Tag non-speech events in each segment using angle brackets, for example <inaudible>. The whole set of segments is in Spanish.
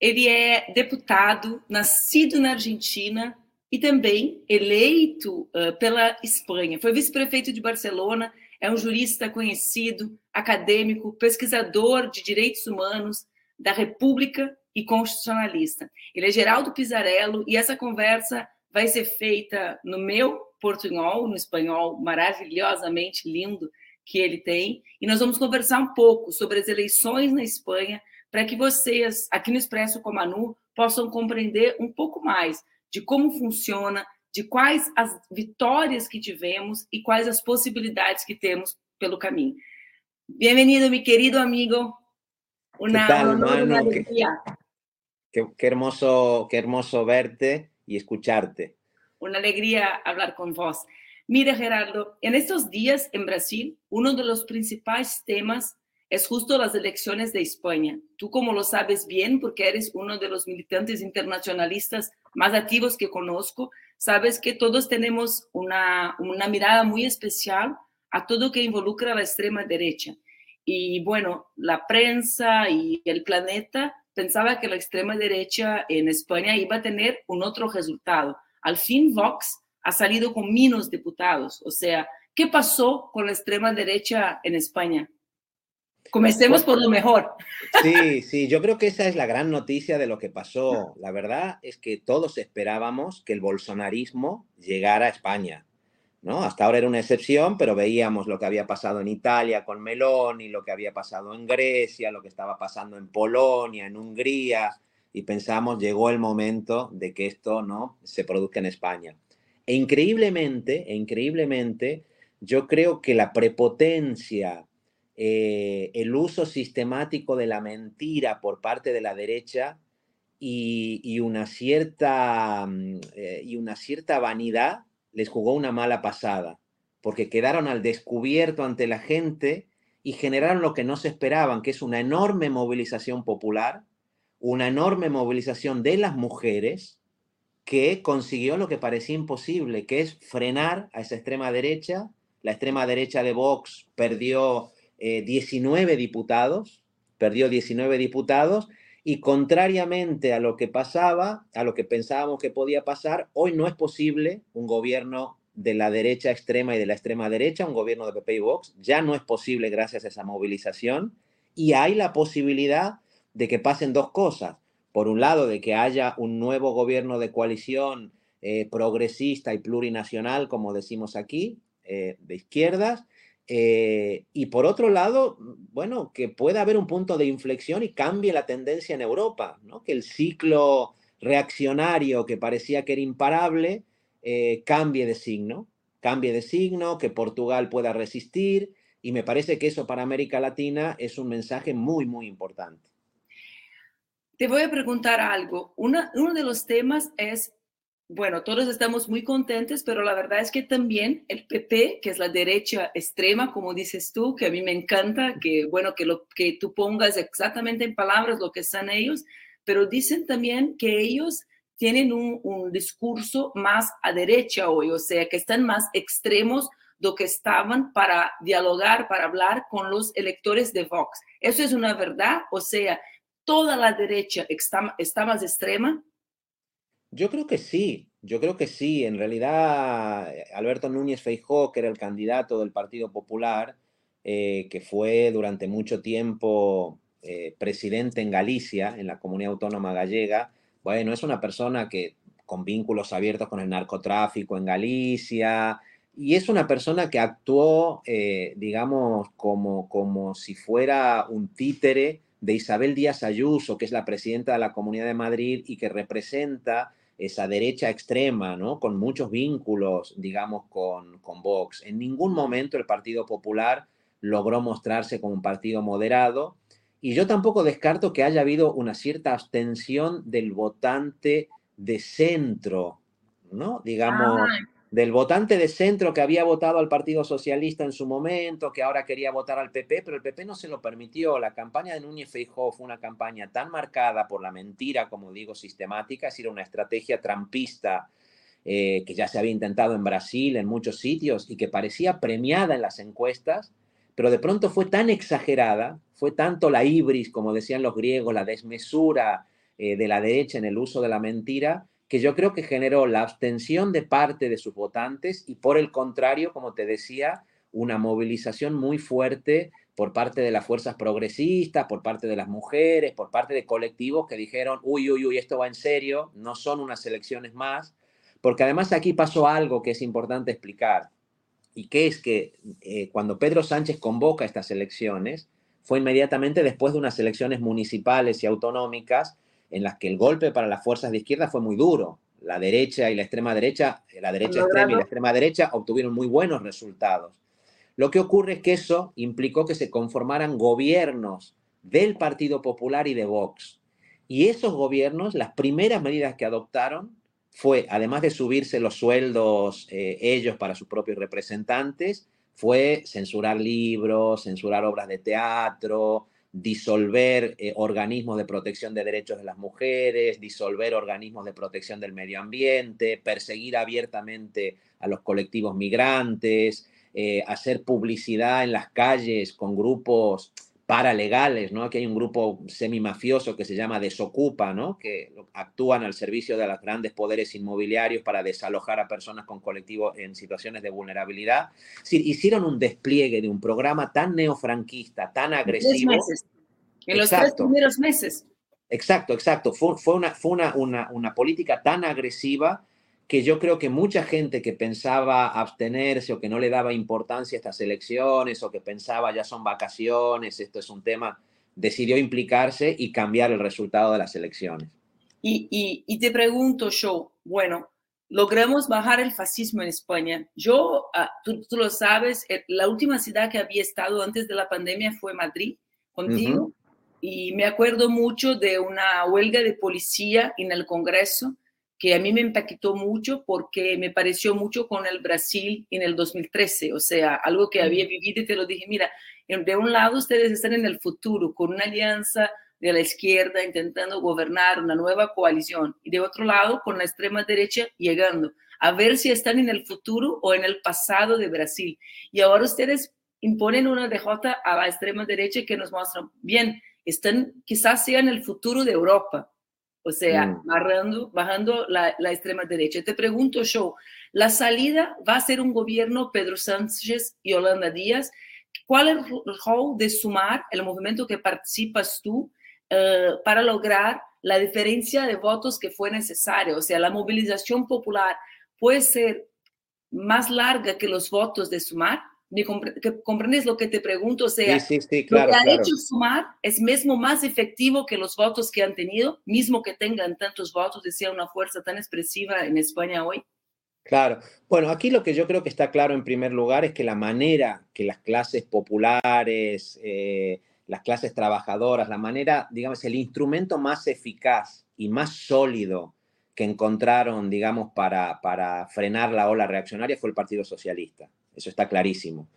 Ele é deputado, nascido na Argentina e também eleito pela Espanha. Foi vice-prefeito de Barcelona, é um jurista conhecido, acadêmico, pesquisador de direitos humanos da República e constitucionalista. Ele é Geraldo Pizarello e essa conversa vai ser feita no meu portunhol, no espanhol maravilhosamente lindo que ele tem, e nós vamos conversar um pouco sobre as eleições na Espanha, para que vocês, aqui no Expresso com a Manu, possam compreender um pouco mais de como funciona, de quais as vitórias que tivemos e quais as possibilidades que temos pelo caminho. Bem-vindo, meu querido amigo. Una, tal, una alegría. Qué, hermoso, qué hermoso verte y escucharte. Una alegría hablar con vos. Mira, Gerardo, en estos días en Brasil, uno de los principales temas es justo las elecciones de España. Tú como lo sabes bien, porque eres uno de los militantes internacionalistas más activos que conozco, sabes que todos tenemos una, una mirada muy especial a todo que involucra a la extrema derecha. Y bueno, la prensa y el planeta pensaba que la extrema derecha en España iba a tener un otro resultado. Al fin, Vox ha salido con menos diputados. O sea, ¿qué pasó con la extrema derecha en España? Comencemos por lo mejor. Sí, sí, yo creo que esa es la gran noticia de lo que pasó. La verdad es que todos esperábamos que el bolsonarismo llegara a España. ¿No? Hasta ahora era una excepción, pero veíamos lo que había pasado en Italia con Meloni, lo que había pasado en Grecia, lo que estaba pasando en Polonia, en Hungría, y pensamos, llegó el momento de que esto no se produzca en España. E increíblemente, e increíblemente, yo creo que la prepotencia eh, el uso sistemático de la mentira por parte de la derecha y, una, cierta, mm, eh, y una cierta vanidad les jugó una mala pasada, porque quedaron al descubierto ante la gente y generaron lo que no se esperaban, que es una enorme movilización popular, una enorme movilización de las mujeres, que consiguió lo que parecía imposible, que es frenar a esa extrema derecha. La extrema derecha de Vox perdió 19 eh, diputados, perdió 19 diputados, y contrariamente a lo que pasaba, a lo que pensábamos que podía pasar, hoy no es posible un gobierno de la derecha extrema y de la extrema derecha, un gobierno de PP y Vox, ya no es posible gracias a esa movilización, y hay la posibilidad de que pasen dos cosas. Por un lado, de que haya un nuevo gobierno de coalición eh, progresista y plurinacional, como decimos aquí, eh, de izquierdas, eh, y por otro lado, bueno, que pueda haber un punto de inflexión y cambie la tendencia en Europa, que el ciclo reaccionario que parecía que era imparable eh, cambie de signo, cambie de signo, que Portugal pueda resistir y me parece que eso para América Latina es un mensaje muy, muy importante. Te voy a preguntar algo. uno de los temas es bueno, todos estamos muy contentos, pero la verdad es que también el PP, que es la derecha extrema, como dices tú, que a mí me encanta, que bueno, que, lo, que tú pongas exactamente en palabras lo que están ellos, pero dicen también que ellos tienen un, discurso más a derecha hoy, o sea, que están más extremos de lo que estaban para dialogar, para hablar con los electores de Vox. ¿Eso es una verdad? O sea, toda la derecha está más extrema. Yo creo que sí, yo creo que sí. En realidad, eh, Alberto Núñez Feijó, que era el candidato del Partido Popular, eh, que fue durante mucho tiempo eh, presidente en Galicia, en la comunidad autónoma gallega, bueno, es una persona que con vínculos abiertos con el narcotráfico en Galicia, y es una persona que actuó, digamos, como, como si fuera un títere de Isabel Díaz Ayuso, que es la presidenta de la Comunidad de Madrid y que representa esa derecha extrema, ¿no? Con muchos vínculos, digamos, con, con Vox. En ningún momento el Partido Popular logró mostrarse como un partido moderado y yo tampoco descarto que haya habido una cierta abstención del votante de centro, ¿no? Digamos, del votante de centro que había votado al Partido Socialista en su momento, que ahora quería votar al PP, pero el PP no se lo permitió. La campaña de Núñez Feijóo fue una campaña tan marcada por la mentira, como digo, sistemática, es decir, una estrategia trampista eh, que ya se había intentado en Brasil, en muchos sitios, y que parecía premiada en las encuestas, pero de pronto fue tan exagerada, fue tanto la ibris, como decían los griegos, la desmesura eh, de la derecha en el uso de la mentira, que yo creo que generó la abstención de parte de sus votantes y por el contrario, como te decía, una movilización muy fuerte por parte de las fuerzas progresistas, por parte de las mujeres, por parte de colectivos que dijeron, uy, uy, uy, esto va en serio, no son unas elecciones más, porque además aquí pasó algo que es importante explicar, y que es que eh, cuando Pedro Sánchez convoca estas elecciones, fue inmediatamente después de unas elecciones municipales y autonómicas en las que el golpe para las fuerzas de izquierda fue muy duro. La derecha y la extrema derecha, la derecha extrema y la extrema derecha obtuvieron muy buenos resultados. Lo que ocurre es que eso implicó que se conformaran gobiernos del Partido Popular y de Vox. Y esos gobiernos, las primeras medidas que adoptaron fue, además de subirse los sueldos eh, ellos para sus propios representantes, fue censurar libros, censurar obras de teatro, disolver eh, organismos de protección de derechos de las mujeres, disolver organismos de protección del medio ambiente, perseguir abiertamente a los colectivos migrantes, eh, hacer publicidad en las calles con grupos paralegales, ¿no? Aquí hay un grupo semimafioso que se llama Desocupa, ¿no? Que actúan al servicio de los grandes poderes inmobiliarios para desalojar a personas con colectivos en situaciones de vulnerabilidad. hicieron un despliegue de un programa tan neofranquista, tan agresivo. En los tres primeros meses. Exacto, exacto. Fue, fue, una, fue una, una, una política tan agresiva que yo creo que mucha gente que pensaba abstenerse o que no le daba importancia a estas elecciones o que pensaba ya son vacaciones, esto es un tema, decidió implicarse y cambiar el resultado de las elecciones. Y, y, te pregunto yo, bueno, logramos bajar el fascismo en España. Yo, ah, tú, tú, lo sabes, eh, la última ciudad que había estado antes de la pandemia fue Madrid, contigo, y me acuerdo mucho de una huelga de policía en el Congreso que a mí me impactó mucho porque me pareció mucho con el Brasil en el 2013, o sea, algo que había vivido y te lo dije, mira, de un lado ustedes están en el futuro con una alianza de la izquierda intentando gobernar una nueva coalición y de otro lado con la extrema derecha llegando a ver si están en el futuro o en el pasado de Brasil. Y ahora ustedes imponen una DJ a la extrema derecha que nos muestran, bien, están quizás sea en el futuro de Europa, o sea, mm. bajando, bajando la, la, extrema derecha. Te pregunto yo, ¿la salida va a ser un gobierno Pedro Sánchez y Holanda Díaz? ¿Cuál es el rol de sumar el movimiento que participas tú eh, para lograr la diferencia de votos que fue necesaria? O sea, la movilización popular puede ser más larga que los votos de sumar comprendes lo que te pregunto? O sea, sí, sí, claro, lo que ha hecho sumar es mismo más efectivo que los votos que han tenido, mismo que tengan tantos votos, decía una fuerza tan expresiva en España hoy. Claro. Bueno, aquí lo que yo creo que está claro en primer lugar es que la manera que las clases populares, eh, las clases trabajadoras, la manera, digamos, el instrumento más eficaz y más sólido que encontraron, digamos, para, para frenar la ola reaccionaria fue el Partido Socialista. Eso está clarísimo.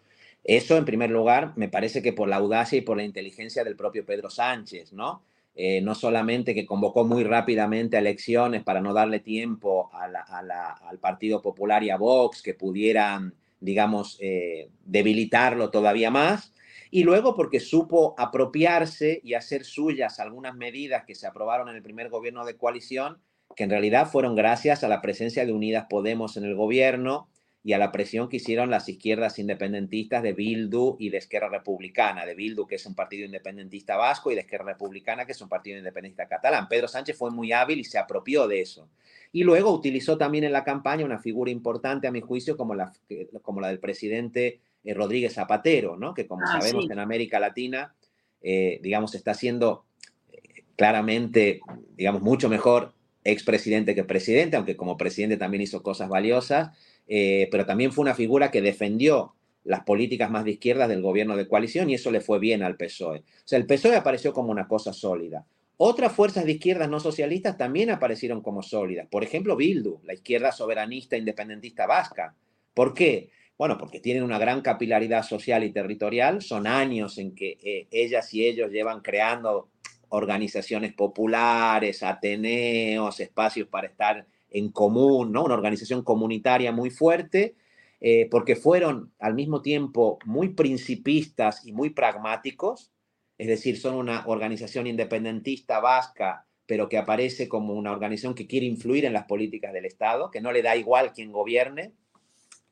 Eso, en primer lugar, me parece que por la audacia y por la inteligencia del propio Pedro Sánchez, ¿no? Eh, no solamente que convocó muy rápidamente a elecciones para no darle tiempo al Partido Popular y a Vox que pudieran, digamos, eh, debilitarlo todavía más, y luego porque supo apropiarse y hacer suyas algunas medidas que se aprobaron en el primer gobierno de coalición, que en realidad fueron gracias a la presencia de Unidas Podemos en el gobierno y a la presión que hicieron las izquierdas independentistas de Bildu y de Esquerra Republicana, de Bildu, que es un partido independentista vasco, y de Esquerra Republicana, que es un partido independentista catalán. Pedro Sánchez fue muy hábil y se apropió de eso. Y luego utilizó también en la campaña una figura importante, a mi juicio, como la, como la del presidente eh, Rodríguez Zapatero, ¿no? que como ah, sabemos en América Latina, eh, digamos, está siendo eh, claramente, digamos, mucho mejor expresidente que presidente, aunque como presidente también hizo cosas valiosas, eh, pero también fue una figura que defendió las políticas más de izquierda del gobierno de coalición y eso le fue bien al PSOE. O sea, el PSOE apareció como una cosa sólida. Otras fuerzas de izquierdas no socialistas también aparecieron como sólidas. Por ejemplo, Bildu, la izquierda soberanista independentista vasca. ¿Por qué? Bueno, porque tienen una gran capilaridad social y territorial. Son años en que eh, ellas y ellos llevan creando organizaciones populares, ateneos, espacios para estar en común, ¿no? Una organización comunitaria muy fuerte, eh, porque fueron al mismo tiempo muy principistas y muy pragmáticos, es decir, son una organización independentista vasca, pero que aparece como una organización que quiere influir en las políticas del Estado, que no le da igual quién gobierne.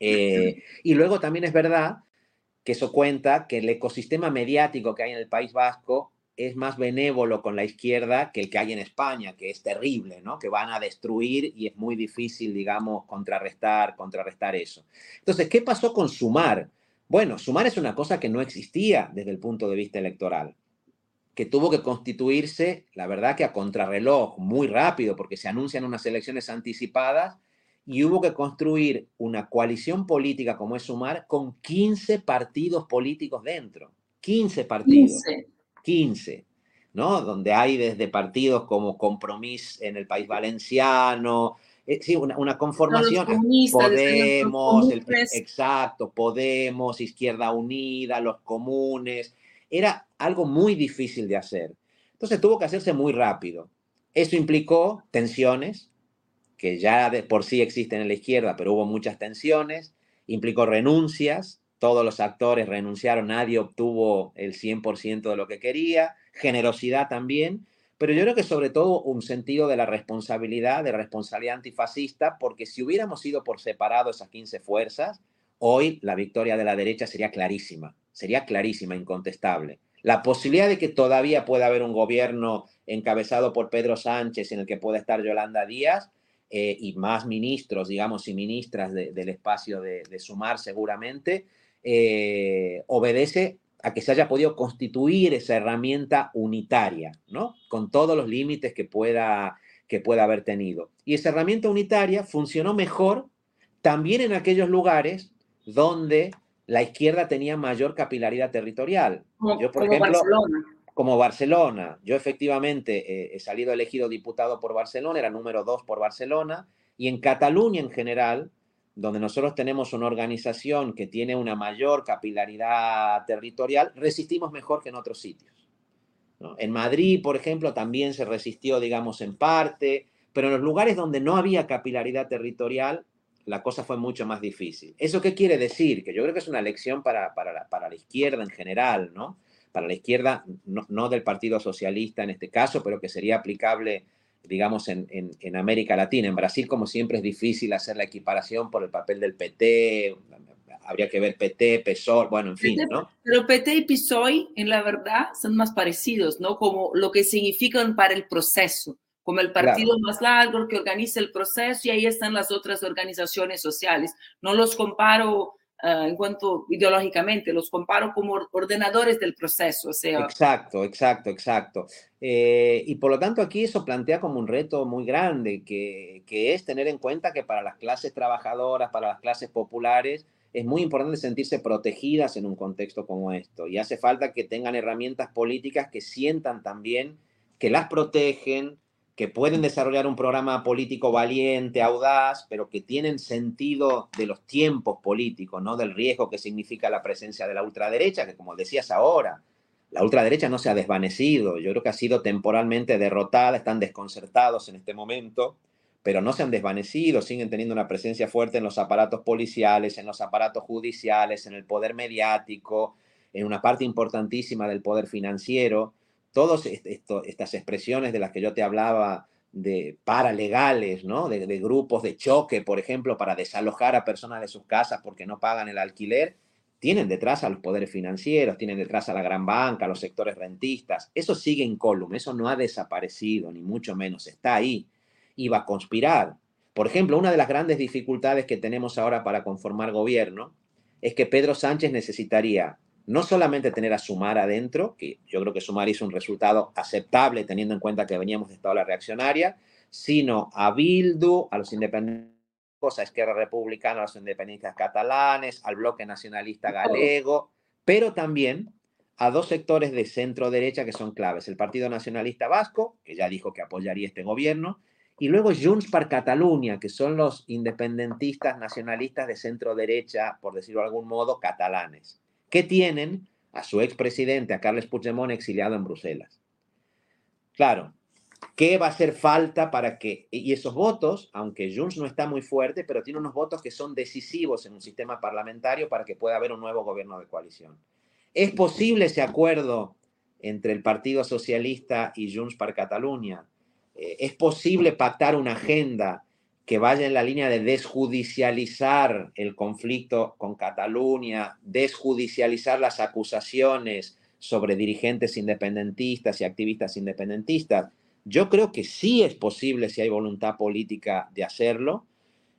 Eh, y luego también es verdad que eso cuenta que el ecosistema mediático que hay en el País Vasco es más benévolo con la izquierda que el que hay en España, que es terrible, ¿no? Que van a destruir y es muy difícil, digamos, contrarrestar, contrarrestar eso. Entonces, ¿qué pasó con Sumar? Bueno, Sumar es una cosa que no existía desde el punto de vista electoral, que tuvo que constituirse, la verdad que a contrarreloj, muy rápido, porque se anuncian unas elecciones anticipadas y hubo que construir una coalición política como es Sumar con 15 partidos políticos dentro. 15 partidos. 15, ¿no? Donde hay desde partidos como Compromís en el país valenciano, eh, sí, una, conformación. Podemos, exacto, Podemos, Izquierda Unida, los comunes. Era algo muy difícil de hacer. Entonces tuvo que hacerse muy rápido. Eso implicó tensiones, que ya de por sí existen en la izquierda, pero hubo muchas tensiones, implicó renuncias, todos los actores renunciaron, nadie obtuvo el 100% de lo que quería, generosidad también, pero yo creo que sobre todo un sentido de la responsabilidad, de responsabilidad antifascista, porque si hubiéramos ido por separado esas 15 fuerzas, hoy la victoria de la derecha sería clarísima, sería clarísima, incontestable. La posibilidad de que todavía pueda haber un gobierno encabezado por Pedro Sánchez en el que pueda estar Yolanda Díaz eh, y más ministros, digamos, y ministras del espacio de Sumar seguramente, eh, obedece a que se haya podido constituir esa herramienta unitaria, ¿no? Con todos los límites que pueda, que pueda haber tenido. Y esa herramienta unitaria funcionó mejor también en aquellos lugares donde la izquierda tenía mayor capilaridad territorial. Como, Yo, por ejemplo, Barcelona. Como Barcelona. Yo efectivamente eh, he salido elegido diputado por Barcelona, era número dos por Barcelona, y en Cataluña en general, donde nosotros tenemos una organización que tiene una mayor capilaridad territorial, resistimos mejor que en otros sitios. En Madrid, por ejemplo, también se resistió, digamos, en parte, pero en los lugares donde no había capilaridad territorial, la cosa fue mucho más difícil. ¿Eso qué quiere decir? Que yo creo que es una lección para, para, la, para la izquierda en general, ¿no? Para la izquierda, no, no del Partido Socialista en este caso, pero que sería aplicable digamos, en, en, América Latina. En Brasil, como siempre, es difícil hacer la equiparación por el papel del PT, habría que ver PT, PSOE, bueno, en fin, ¿no? Pero PT y PSOE, en la verdad, son más parecidos, ¿no? Como lo que significan para el proceso, como el partido más largo que organiza el proceso y ahí están las otras organizaciones sociales. No los comparo Uh, en cuanto ideológicamente, los comparo como ordenadores del proceso. O sea. Exacto, exacto, exacto. Eh, y por lo tanto aquí eso plantea como un reto muy grande, que, que, es tener en cuenta que para las clases trabajadoras, para las clases populares, es muy importante sentirse protegidas en un contexto como esto. Y hace falta que tengan herramientas políticas que sientan también que las protegen, que pueden desarrollar un programa político valiente, audaz, pero que tienen sentido de los tiempos políticos, ¿no? Del riesgo que significa la presencia de la ultraderecha, que como decías ahora, la ultraderecha no se ha desvanecido, yo creo que ha sido temporalmente derrotada, están desconcertados en este momento, pero no se han desvanecido, siguen teniendo una presencia fuerte en los aparatos policiales, en los aparatos judiciales, en el poder mediático, en una parte importantísima del poder financiero todas estas expresiones de las que yo te hablaba de paralegales, ¿no? De, grupos de choque, por ejemplo, para desalojar a personas de sus casas porque no pagan el alquiler, tienen detrás a los poderes financieros, tienen detrás a la gran banca, a los sectores rentistas. Eso sigue incólume, eso no ha desaparecido, ni mucho menos, está ahí y va a conspirar. Por ejemplo, una de las grandes dificultades que tenemos ahora para conformar gobierno es que Pedro Sánchez necesitaría no solamente tener a Sumar adentro, que yo creo que Sumar hizo un resultado aceptable teniendo en cuenta que veníamos de la reaccionaria, sino a Bildu, a los independientes, a Esquerra Republicana, a los independentistas catalanes, al bloque nacionalista galego, pero también a dos sectores de centro derecha que son claves. El Partido Nacionalista Vasco, que ya dijo que apoyaría este gobierno, y luego Junts per Catalunya, que son los independentistas nacionalistas de centro derecha, por decirlo de algún modo, catalanes, que tienen a su expresidente, a Carles Puigdemont, exiliado en Bruselas. Claro, ¿qué va a hacer falta para que, y esos votos, aunque Junts no está muy fuerte, pero tiene unos votos que son decisivos en un sistema parlamentario para que pueda haber un nuevo gobierno de coalición? ¿Es posible ese acuerdo entre el Partido Socialista y Junts per Catalunya? Eh, ¿Es posible pactar una agenda que vaya en la línea de desjudicializar el conflicto con Cataluña, desjudicializar las acusaciones sobre dirigentes independentistas y activistas independentistas. Yo creo que sí es posible si hay voluntad política de hacerlo,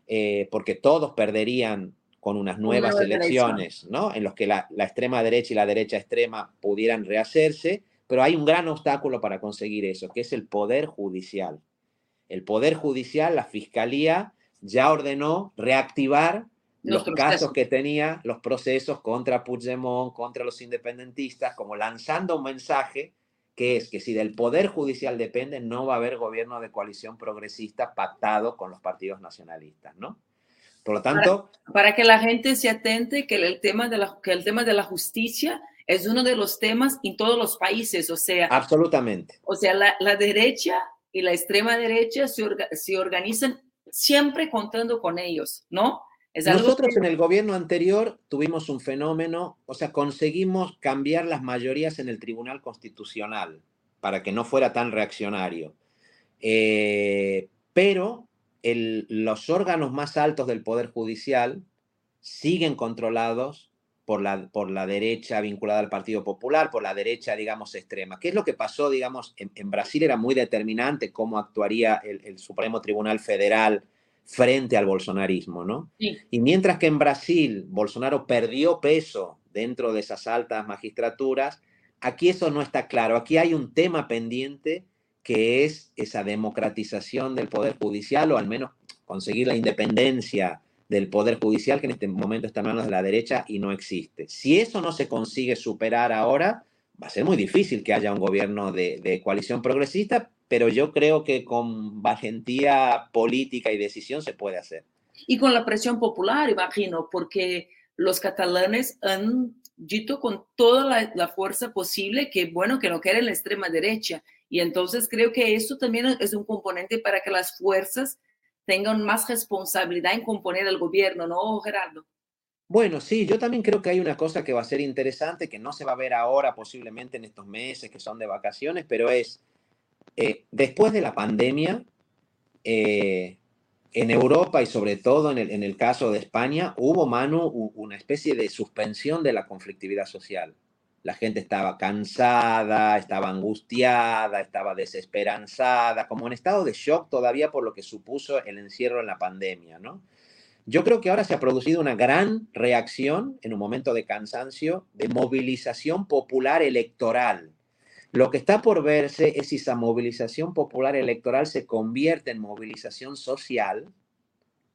eh, porque todos perderían con unas nuevas elecciones, ¿no? En los que la, la extrema derecha y la derecha extrema pudieran rehacerse, pero hay un gran obstáculo para conseguir eso, que es el poder judicial el Poder Judicial, la Fiscalía, ya ordenó reactivar los, casos que tenía, los procesos contra Puigdemont, contra los independentistas, como lanzando un mensaje que es que si del Poder Judicial depende, no va a haber gobierno de coalición progresista pactado con los partidos nacionalistas, ¿no? Por lo tanto... Para, que la gente se atente que el, tema de la, que el tema de la justicia es uno de los temas en todos los países, o sea... Absolutamente. O sea, la, la derecha y la extrema derecha se, organizan siempre contando con ellos, ¿no? Nosotros en el gobierno anterior tuvimos un fenómeno, o sea, conseguimos cambiar las mayorías en el Tribunal Constitucional para que no fuera tan reaccionario. Eh, pero los órganos más altos del Poder Judicial siguen controlados por la, por la derecha vinculada al Partido Popular, por la derecha, digamos, extrema. ¿Qué es lo que pasó, digamos, en, Brasil era muy determinante cómo actuaría el, Supremo Tribunal Federal frente al bolsonarismo, ¿no? Y mientras que en Brasil Bolsonaro perdió peso dentro de esas altas magistraturas, aquí eso no está claro. Aquí hay un tema pendiente que es esa democratización del Poder Judicial o al menos conseguir la independencia del Poder Judicial, que en este momento está en manos de la derecha y no existe. Si eso no se consigue superar ahora, va a ser muy difícil que haya un gobierno de, coalición progresista, pero yo creo que con valentía política y decisión se puede hacer. Y con la presión popular, imagino, porque los catalanes han dicho con toda la, fuerza posible que, bueno, que no quieren la extrema derecha. Y entonces creo que eso también es un componente para que las fuerzas tengan más responsabilidad en componer el gobierno, ¿no, Gerardo? Bueno, sí, yo también creo que hay una cosa que va a ser interesante, que no se va a ver ahora, posiblemente en estos meses que son de vacaciones, pero es, eh, después de la pandemia, eh, en Europa y sobre todo en el, caso de España, hubo, Manu, una especie de suspensión de la conflictividad social la gente estaba cansada, estaba angustiada, estaba desesperanzada, como en estado de shock todavía por lo que supuso el encierro en la pandemia, ¿no? Yo creo que ahora se ha producido una gran reacción en un momento de cansancio, de movilización popular electoral. Lo que está por verse es si esa movilización popular electoral se convierte en movilización social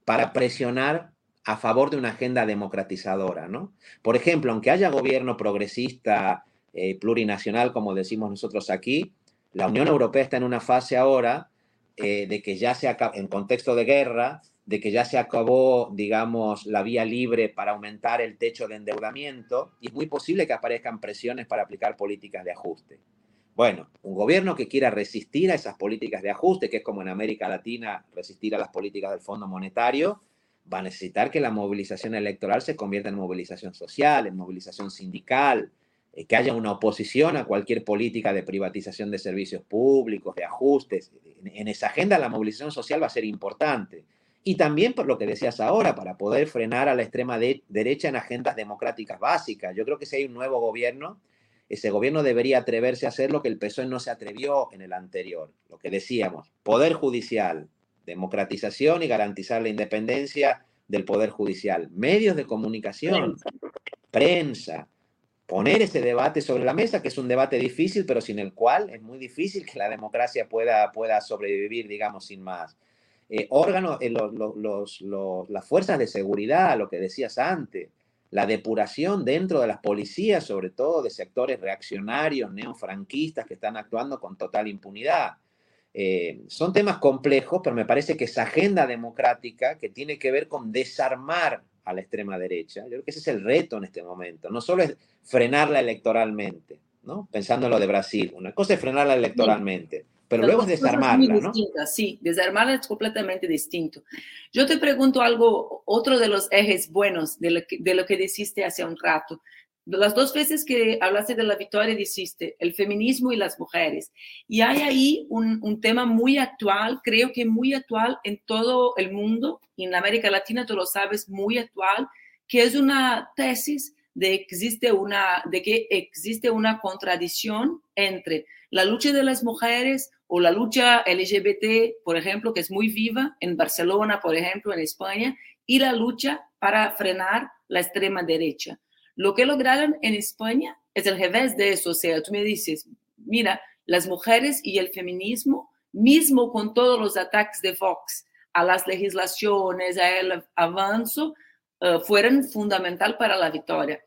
para presionar a favor de una agenda democratizadora, ¿no? Por ejemplo, aunque haya gobierno progresista, eh, plurinacional, como decimos nosotros aquí, la Unión Europea está en una fase ahora eh, de que ya se acabó, en contexto de guerra, de que ya se acabó, digamos, la vía libre para aumentar el techo de endeudamiento y es muy posible que aparezcan presiones para aplicar políticas de ajuste. Bueno, un gobierno que quiera resistir a esas políticas de ajuste, que es como en América Latina resistir a las políticas del Fondo Monetario, va a necesitar que la movilización electoral se convierta en movilización social, en movilización sindical, eh, que haya una oposición a cualquier política de privatización de servicios públicos, de ajustes. En, esa agenda la movilización social va a ser importante. Y también por lo que decías ahora, para poder frenar a la extrema derecha en agendas democráticas básicas. Yo creo que si hay un nuevo gobierno, ese gobierno debería atreverse a hacer lo que el PSOE no se atrevió en el anterior. Lo que decíamos, poder judicial, democratización y garantizar la independencia del Poder Judicial. Medios de comunicación, prensa, poner ese debate sobre la mesa, que es un debate difícil, pero sin el cual es muy difícil que la democracia pueda, pueda sobrevivir, digamos, sin más. Eh, órganos, eh, los, las fuerzas de seguridad, lo que decías antes, la depuración dentro de las policías, sobre todo de sectores reaccionarios, neofranquistas que están actuando con total impunidad. Eh, son temas complejos, pero me parece que esa agenda democrática que tiene que ver con desarmar a la extrema derecha, yo creo que ese es el reto en este momento, no solo es frenarla electoralmente, ¿no? Pensando en lo de Brasil, una cosa es frenarla electoralmente, pero luego es desarmarla, ¿no? Sí, desarmarla es completamente distinto. Yo te pregunto algo, otro de los ejes buenos de lo que, de lo que dijiste hace un rato. Las dos veces que hablaste de la victoria dijiste el feminismo y las mujeres. Y hay ahí un, tema muy actual, creo que muy actual en todo el mundo, en América Latina, tú lo sabes, muy actual, que es una tesis de que existe una contradicción entre la lucha de las mujeres o la lucha LGBT, por ejemplo, que es muy viva en Barcelona, por ejemplo, en España, y la lucha para frenar la extrema derecha. Lo que lograron en España es el revés de eso. O sea, tú me dices, mira, las mujeres y el feminismo, mismo con todos los ataques de Vox a las legislaciones, a el avance, uh, fueron fundamental para la victoria.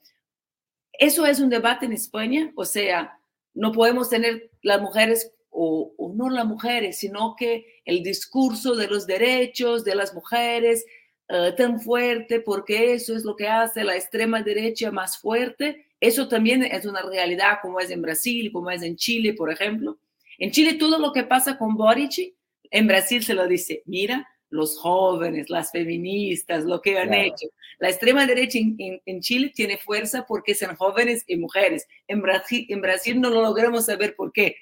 Eso es un debate en España, o sea, no podemos tener las mujeres o, o, no las mujeres, sino que el discurso de los derechos de las mujeres uh, tan fuerte, porque eso es lo que hace la extrema derecha más fuerte. Eso también es una realidad, como es en Brasil, como es en Chile, por ejemplo. En Chile todo lo que pasa con Boric, en Brasil se lo dice, mira, los jóvenes, las feministas, lo que han claro. hecho. La extrema derecha en, en, en, Chile tiene fuerza porque son jóvenes y mujeres. En Brasil, en Brasil no lo logramos saber por qué.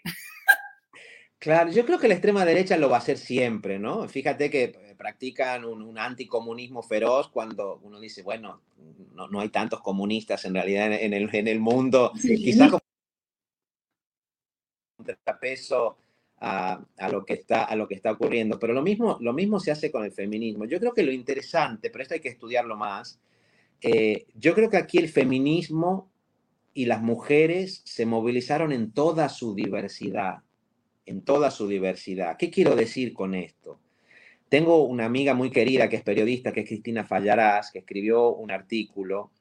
Claro, yo creo que la extrema derecha lo va a hacer siempre, ¿no? Fíjate que practican un, un anticomunismo feroz cuando uno dice, bueno, no, no, hay tantos comunistas en realidad en, el, en el mundo. Sí. Quizás como contrapeso a, a, lo que está, a lo que está ocurriendo. Pero lo mismo, lo mismo se hace con el feminismo. Yo creo que lo interesante, pero esto hay que estudiarlo más, eh, yo creo que aquí el feminismo y las mujeres se movilizaron en toda su diversidad, en toda su diversidad. ¿Qué quiero decir con esto? Tengo una amiga muy querida que es periodista, que es Cristina Fallarás, que escribió un artículo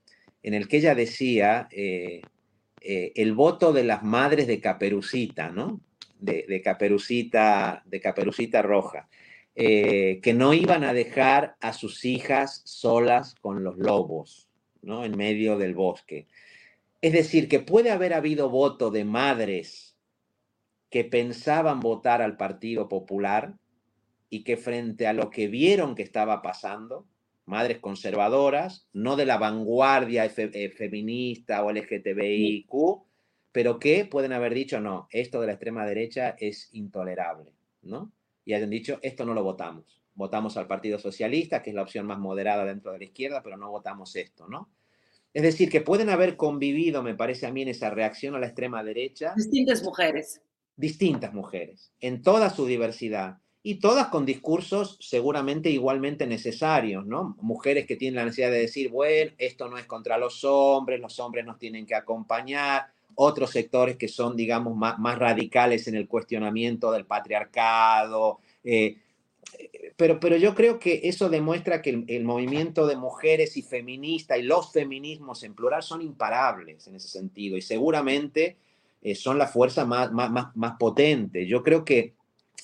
en el que ella decía eh, eh, el voto de las madres de Caperucita, ¿no? de, Caperucita, de Caperucita Roja, eh, que no iban a dejar a sus hijas solas con los lobos, ¿no? En medio del bosque. Es decir, que puede haber habido voto de madres que pensaban votar al Partido Popular y que frente a lo que vieron que estaba pasando, madres conservadoras, no de la vanguardia fe, eh, feminista o LGTBIQ, pero que pueden haber dicho, no, esto de la extrema derecha es intolerable, ¿no? Y hayan dicho, esto no lo votamos. Votamos al Partido Socialista, que es la opción más moderada dentro de la izquierda, pero no votamos esto, ¿no? Es decir, que pueden haber convivido, me parece a mí, en esa reacción a la extrema derecha. Distintas mujeres. Distintas mujeres, en toda su diversidad. Y todas con discursos seguramente igualmente necesarios, ¿no? Mujeres que tienen la necesidad de decir, bueno, esto no es contra los hombres, los hombres nos tienen que acompañar, otros sectores que son, digamos, más, más radicales en el cuestionamiento del patriarcado. Eh, pero, pero yo creo que eso demuestra que el, el, movimiento de mujeres y feminista y los feminismos en plural son imparables en ese sentido y seguramente eh, son la fuerza más, más, más, potente. Yo creo que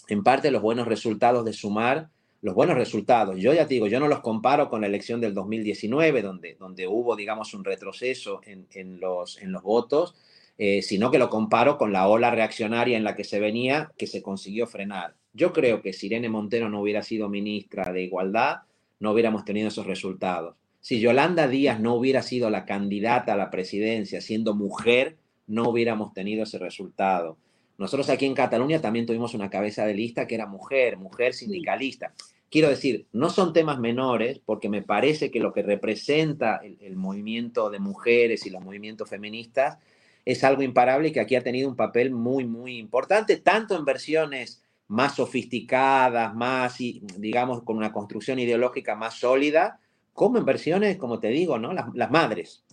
en parte los buenos resultados de sumar, los buenos resultados, yo ya te digo, yo no los comparo con la elección del 2019, donde, donde hubo, digamos, un retroceso en, en los, en los votos, eh, sino que lo comparo con la ola reaccionaria en la que se venía, que se consiguió frenar. Yo creo que si Irene Montero no hubiera sido ministra de Igualdad, no hubiéramos tenido esos resultados. Si Yolanda Díaz no hubiera sido la candidata a la presidencia, siendo mujer, no hubiéramos tenido ese resultado. Nosotros aquí en Cataluña también tuvimos una cabeza de lista que era mujer, mujer sindicalista. Quiero decir, no son temas menores porque me parece que lo que representa el, el movimiento de mujeres y los movimientos feministas es algo imparable y que aquí ha tenido un papel muy, muy importante, tanto en versiones más sofisticadas, más, digamos, con una construcción ideológica más sólida, como en versiones, como te digo, ¿no? Las, las madres,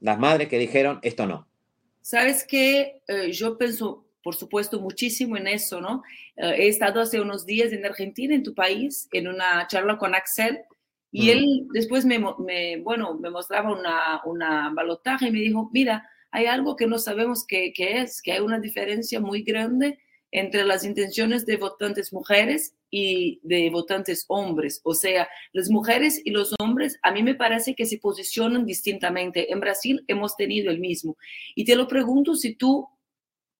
las madres que dijeron, esto no. Sabes que eh, yo pienso, por supuesto, muchísimo en eso, ¿no? Eh, he estado hace unos días en Argentina, en tu país, en una charla con Axel, Y mm. él después me, bueno, me mostraba una, una balotaje y me dijo, mira, hay algo que no sabemos qué, qué es, que hay una diferencia muy grande entre las intenciones de votantes mujeres y de votantes hombres. O sea, las mujeres y los hombres a mí me parece que se posicionan distintamente. En Brasil hemos tenido el mismo. Y te lo pregunto si tú,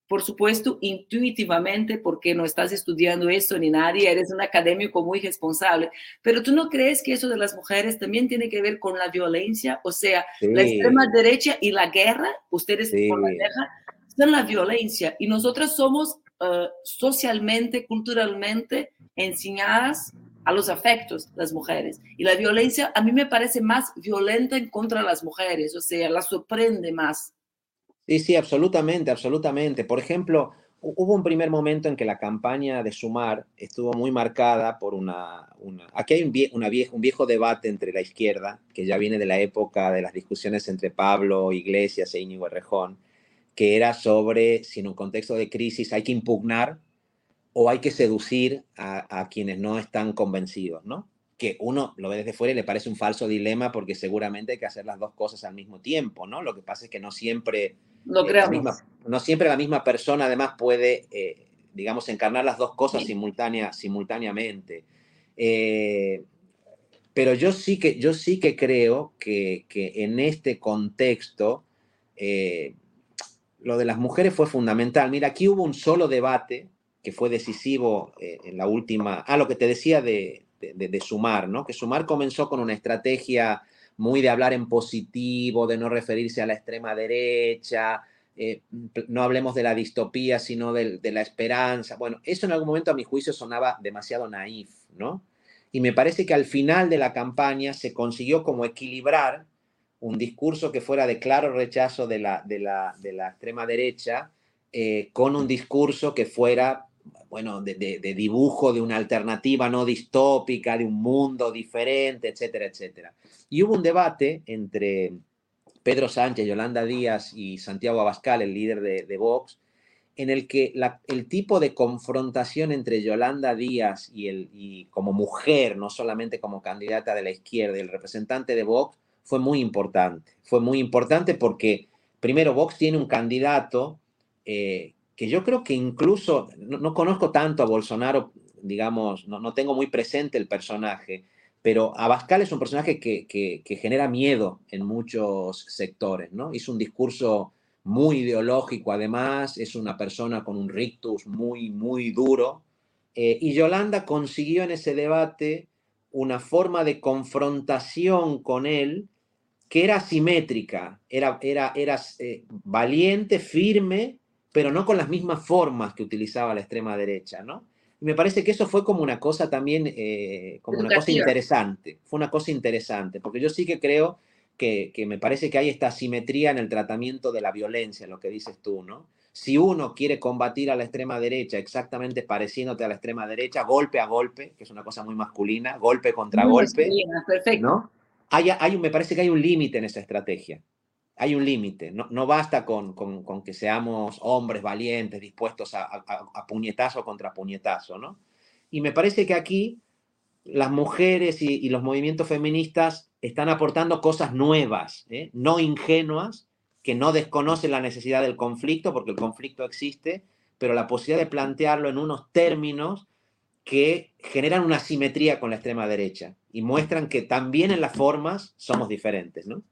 por supuesto, intuitivamente, porque no estás estudiando esto ni nadie, eres un académico muy responsable, pero tú no crees que eso de las mujeres también tiene que ver con la violencia, o sea, la extrema derecha y la guerra, ustedes por la guerra, son la violencia y nosotras somos eh, socialmente, culturalmente enseñadas a los afectos las mujeres. Y la violencia a mí me parece más violenta en contra de las mujeres, o sea, la sorprende más. Sí, sí, absolutamente, absolutamente. Por ejemplo, hubo un primer momento en que la campaña de Sumar estuvo muy marcada por una... una aquí hay un, viejo debate entre la izquierda, que ya viene de la época de las discusiones entre Pablo Iglesias e Íñigo Errejón, que era sobre si en un contexto de crisis hay que impugnar o hay que seducir a, quienes no están convencidos, ¿no? Que uno lo ve desde fuera y le parece un falso dilema porque seguramente hay que hacer las dos cosas al mismo tiempo, ¿no? Lo que pasa es que no siempre, no, eh, la, misma, no siempre la misma persona además puede, eh, digamos, encarnar las dos cosas simultánea, simultáneamente. Eh, pero yo sí que, yo sí que creo que, que en este contexto lo de las mujeres fue fundamental. Mira, aquí hubo un solo debate que fue decisivo eh, en la última, ah, lo que te decía de, de, Sumar, ¿no? Que Sumar comenzó con una estrategia muy de hablar en positivo, de no referirse a la extrema derecha, eh, no hablemos de la distopía, sino de, de, la esperanza. Bueno, eso en algún momento a mi juicio sonaba demasiado naif, ¿no? Y me parece que al final de la campaña se consiguió como equilibrar un discurso que fuera de claro rechazo de la, de la, de la extrema derecha eh, con un discurso que fuera, bueno, de, de, dibujo de una alternativa no distópica, de un mundo diferente, etcétera, etcétera. Y hubo un debate entre Pedro Sánchez, Yolanda Díaz y Santiago Abascal, el líder de, Vox, en el que la, el tipo de confrontación entre Yolanda Díaz y, el, y como mujer, no solamente como candidata de la izquierda y el representante de Vox, fue muy importante. Fue muy importante porque, primero, Vox tiene un candidato eh, que yo creo que incluso, no, conozco tanto a Bolsonaro, digamos, no, no, tengo muy presente el personaje, pero Abascal es un personaje que, que, genera miedo en muchos sectores, ¿no? Hizo un discurso muy ideológico, además, es una persona con un rictus muy, muy duro. Eh, y Yolanda consiguió en ese debate una forma de confrontación con él que era simétrica, era, era, era eh, valiente, firme, pero no con las mismas formas que utilizaba la extrema derecha, ¿no? Y me parece que eso fue como una cosa también, eh, como una cosa interesante, fue una cosa interesante, porque yo sí que creo que, que, me parece que hay esta simetría en el tratamiento de la violencia, lo que dices tú, ¿no? Si uno quiere combatir a la extrema derecha exactamente pareciéndote a la extrema derecha, golpe a golpe, que es una cosa muy masculina, golpe contra golpe, perfecto. ¿no? Hay, me parece que hay un límite en esa estrategia. Hay un límite. No, basta con, con, que seamos hombres valientes, dispuestos a, a, puñetazo contra puñetazo, ¿no? Y me parece que aquí las mujeres y, los movimientos feministas están aportando cosas nuevas, ¿eh? no ingenuas, que no desconocen la necesidad del conflicto, porque el conflicto existe, pero la posibilidad de plantearlo en unos términos que generan una simetría con la extrema derecha y muestran que también en las formas somos diferentes, ¿no?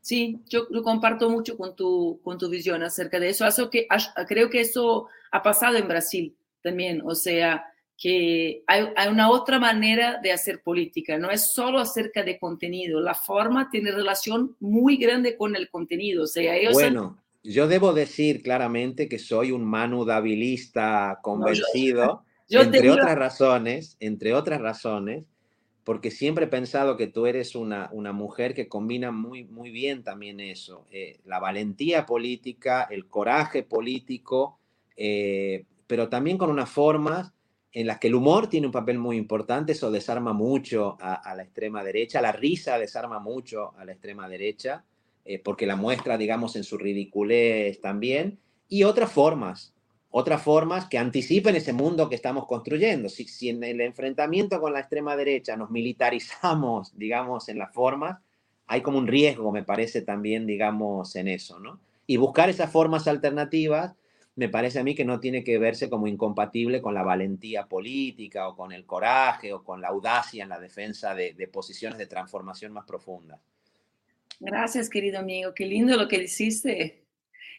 Sí, yo lo comparto mucho con tu, con tu visión acerca de eso. eso que, creo que eso ha pasado en Brasil también, o sea, que hay, hay, una otra manera de hacer política, no es solo acerca de contenido, la forma tiene relación muy grande con el contenido, o sea, ellos Bueno, yo debo decir claramente que soy un Manu convencido entre otras razones, entre otras razones, porque siempre he pensado que tú eres una, una mujer que combina muy, muy bien también eso, eh, la valentía política, el coraje político, eh, pero también con unas formas en las que el humor tiene un papel muy importante, eso desarma mucho a, la extrema derecha, la risa desarma mucho a la extrema derecha, eh, porque la muestra, digamos, en su ridiculez también, y otras formas, otras formas que anticipen ese mundo que estamos construyendo. Si, si, en el enfrentamiento con la extrema derecha nos militarizamos, <laughs> digamos, en las formas, hay como un riesgo, me parece también, digamos, en eso, ¿no? Y buscar esas formas alternativas me parece a mí que no tiene que verse como incompatible con la valentía política o con el coraje o con la audacia en la defensa de, de posiciones de transformación más profundas. Gracias, querido amigo. Qué lindo lo que dijiste.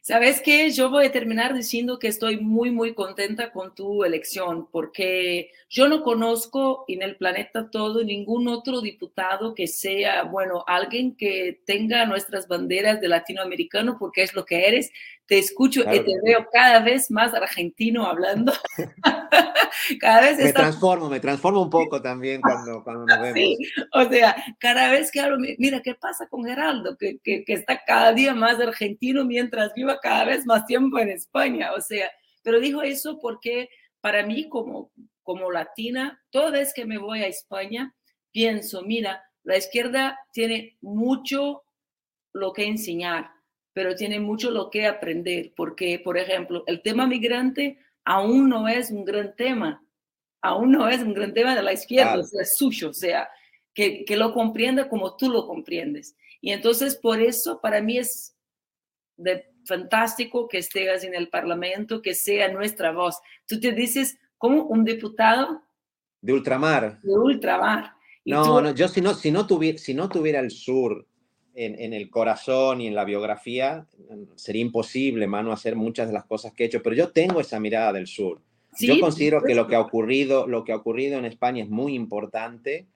¿Sabes qué? Yo voy a terminar diciendo que estoy muy, muy contenta con tu elección, porque yo no conozco en el planeta todo ningún otro diputado que sea, bueno, alguien que tenga nuestras banderas de latinoamericano, porque es lo que eres. Te escucho claro. y te veo cada vez más argentino hablando. <laughs> <laughs> cada vez me transformo, me transformo un poco también cuando, cuando nos <laughs> vemos. Sí, o sea, cada vez que hablo, mira, ¿qué pasa con Geraldo? Que, que, que está cada día más argentino mientras viva cada vez más tiempo en España, o sea, pero dijo eso porque para mí como, como latina, toda vez que me voy a España, pienso, mira, la izquierda tiene mucho lo que enseñar, pero tiene mucho lo que aprender, porque, por ejemplo, el tema migrante aún no es un gran tema, aún no es un gran tema de la izquierda, claro. o sea, es suyo, o sea, que, que lo comprenda como tú lo comprendes. Y entonces, por eso, para mí es de fantástico que estés en el Parlamento, que sea nuestra voz. Tú te dices como un diputado de ultramar. De ultramar. No, tú... no, yo si no, si no, tuviera, si no tuviera el sur en, en, el corazón y en la biografía, sería imposible, mano, hacer muchas de las cosas que he hecho, pero yo tengo esa mirada del sur. Sí, yo considero que lo que ha ocurrido, lo que ha ocurrido en España es muy importante,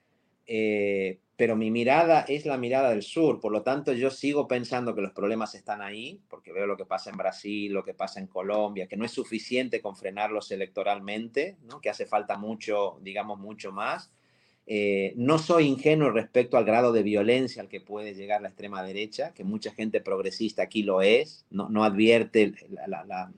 eh, pero mi mirada es la mirada del sur, por lo tanto yo sigo pensando que los problemas están ahí, porque veo lo que pasa en Brasil, lo que pasa en Colombia, que no es suficiente con frenarlos electoralmente, ¿no? que hace falta mucho, digamos, mucho más. Eh, no soy ingenuo respecto al grado de violencia al que puede llegar la extrema derecha, que mucha gente progresista aquí lo es, no, no advierte la, la, la,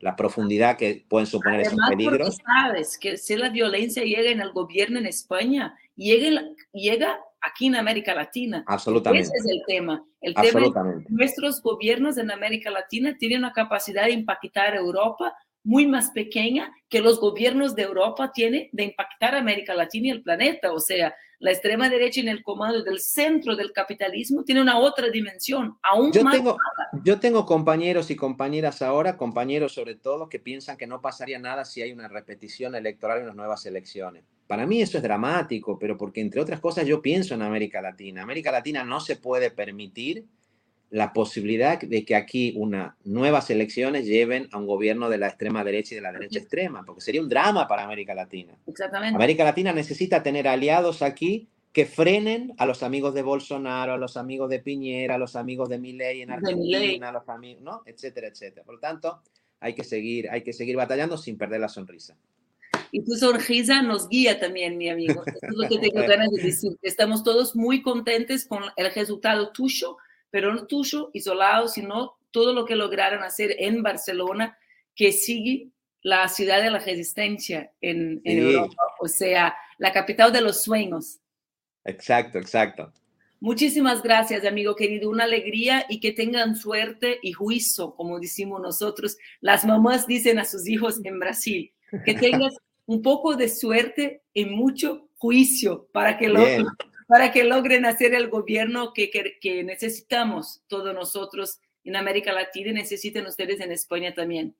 la, profundidad que pueden suponer Además, esos peligros. sabes que si la violencia llega en el gobierno en España, llega, llega aquí en América Latina. Absolutamente. Ese es el tema. El tema es que nuestros gobiernos en América Latina tienen una capacidad de impactar a Europa muy más pequeña que los gobiernos de Europa tienen de impactar a América Latina y el planeta. O sea, la extrema derecha en el comando del centro del capitalismo tiene una otra dimensión, aún yo más. Tengo, yo tengo compañeros y compañeras ahora, compañeros sobre todo, que piensan que no pasaría nada si hay una repetición electoral en las nuevas elecciones. Para mí eso es dramático, pero porque entre otras cosas yo pienso en América Latina. América Latina no se puede permitir la posibilidad de que aquí unas nuevas elecciones lleven a un gobierno de la extrema derecha y de la derecha extrema, porque sería un drama para América Latina. Exactamente. América Latina necesita tener aliados aquí que frenen a los amigos de Bolsonaro, a los amigos de Piñera, a los amigos de Milei en Argentina, a los amigos, ¿no? etcétera, etcétera. Por lo tanto, hay que seguir, hay que seguir batallando sin perder la sonrisa. Y tu sonrisa nos guía también, mi amigo. Eso es lo que tengo <laughs> ganas de decir. Estamos todos muy contentos con el resultado tuyo pero no tuyo, isolado, sino todo lo que lograron hacer en Barcelona, que sigue la ciudad de la resistencia en, en sí. Europa, o sea, la capital de los sueños. Exacto, exacto. Muchísimas gracias, amigo querido. Una alegría y que tengan suerte y juicio, como decimos nosotros. Las mamás dicen a sus hijos en Brasil, que <laughs> tengas un poco de suerte y mucho juicio para que lo, para que logren hacer el gobierno que, que, que, necesitamos todos nosotros en América Latina y necesiten ustedes en España también.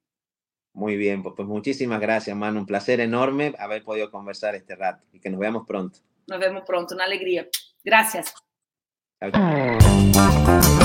Muy bien, pues, pues muchísimas gracias, Manu. Un placer enorme haber podido conversar este rato y que nos veamos pronto. Nos vemos pronto, una alegría. Gracias. Chao, chao.